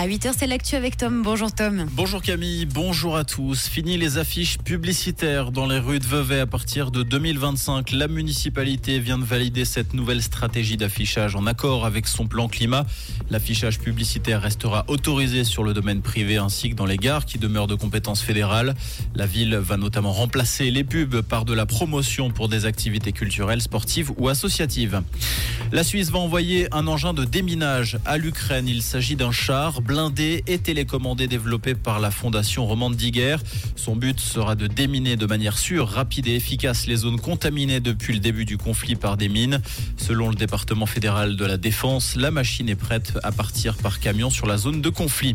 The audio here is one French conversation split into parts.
À 8h, c'est l'actu avec Tom. Bonjour Tom. Bonjour Camille, bonjour à tous. Fini les affiches publicitaires dans les rues de Vevey à partir de 2025. La municipalité vient de valider cette nouvelle stratégie d'affichage en accord avec son plan climat. L'affichage publicitaire restera autorisé sur le domaine privé ainsi que dans les gares qui demeurent de compétence fédérale. La ville va notamment remplacer les pubs par de la promotion pour des activités culturelles, sportives ou associatives. La Suisse va envoyer un engin de déminage à l'Ukraine. Il s'agit d'un char blindé et télécommandé développé par la fondation Romande Diguer. Son but sera de déminer de manière sûre, rapide et efficace les zones contaminées depuis le début du conflit par des mines. Selon le département fédéral de la Défense, la machine est prête à partir par camion sur la zone de conflit.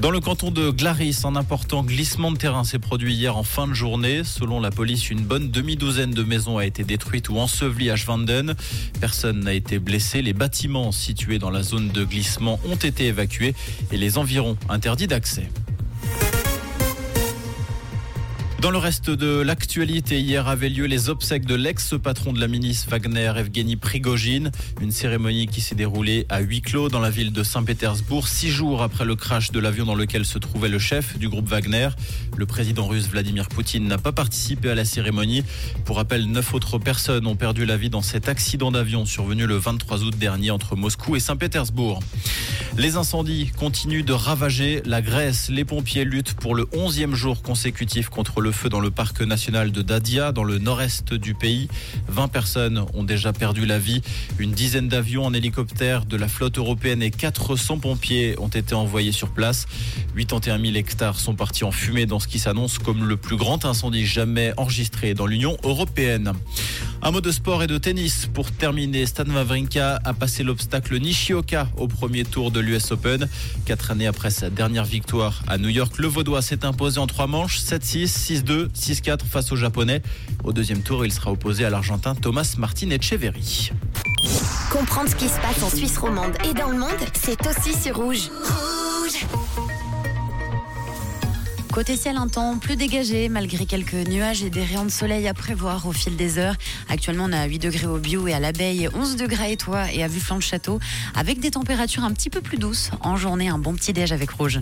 Dans le canton de Glaris, un important glissement de terrain s'est produit hier en fin de journée. Selon la police, une bonne demi-douzaine de maisons a été détruite ou ensevelie à Schwanden. Personne n'a été blessé. Les bâtiments situés dans la zone de glissement ont été évacués et les environs interdits d'accès. Dans le reste de l'actualité, hier avaient lieu les obsèques de l'ex-patron de la ministre Wagner, Evgeny Prigogine. Une cérémonie qui s'est déroulée à huis clos dans la ville de Saint-Pétersbourg, six jours après le crash de l'avion dans lequel se trouvait le chef du groupe Wagner. Le président russe Vladimir Poutine n'a pas participé à la cérémonie. Pour rappel, neuf autres personnes ont perdu la vie dans cet accident d'avion survenu le 23 août dernier entre Moscou et Saint-Pétersbourg. Les incendies continuent de ravager la Grèce. Les pompiers luttent pour le 11e jour consécutif contre le feu dans le parc national de Dadia, dans le nord-est du pays. 20 personnes ont déjà perdu la vie. Une dizaine d'avions en hélicoptère de la flotte européenne et 400 pompiers ont été envoyés sur place. 81 000 hectares sont partis en fumée dans ce qui s'annonce comme le plus grand incendie jamais enregistré dans l'Union européenne. Un mot de sport et de tennis. Pour terminer, Stan Wawrinka a passé l'obstacle Nishioka au premier tour de l'US Open. Quatre années après sa dernière victoire à New York, le Vaudois s'est imposé en trois manches, 7-6, 6-2, 6-4 face au Japonais. Au deuxième tour, il sera opposé à l'Argentin Thomas Martin Echeverry. Comprendre ce qui se passe en Suisse romande et dans le monde, c'est aussi sur Rouge. Rouge Côté ciel, un temps plus dégagé, malgré quelques nuages et des rayons de soleil à prévoir au fil des heures. Actuellement, on a 8 degrés au Bio et à l'abeille, 11 degrés à Étoile et à Vue-Flanc-Château, avec des températures un petit peu plus douces. En journée, un bon petit déj avec rouge.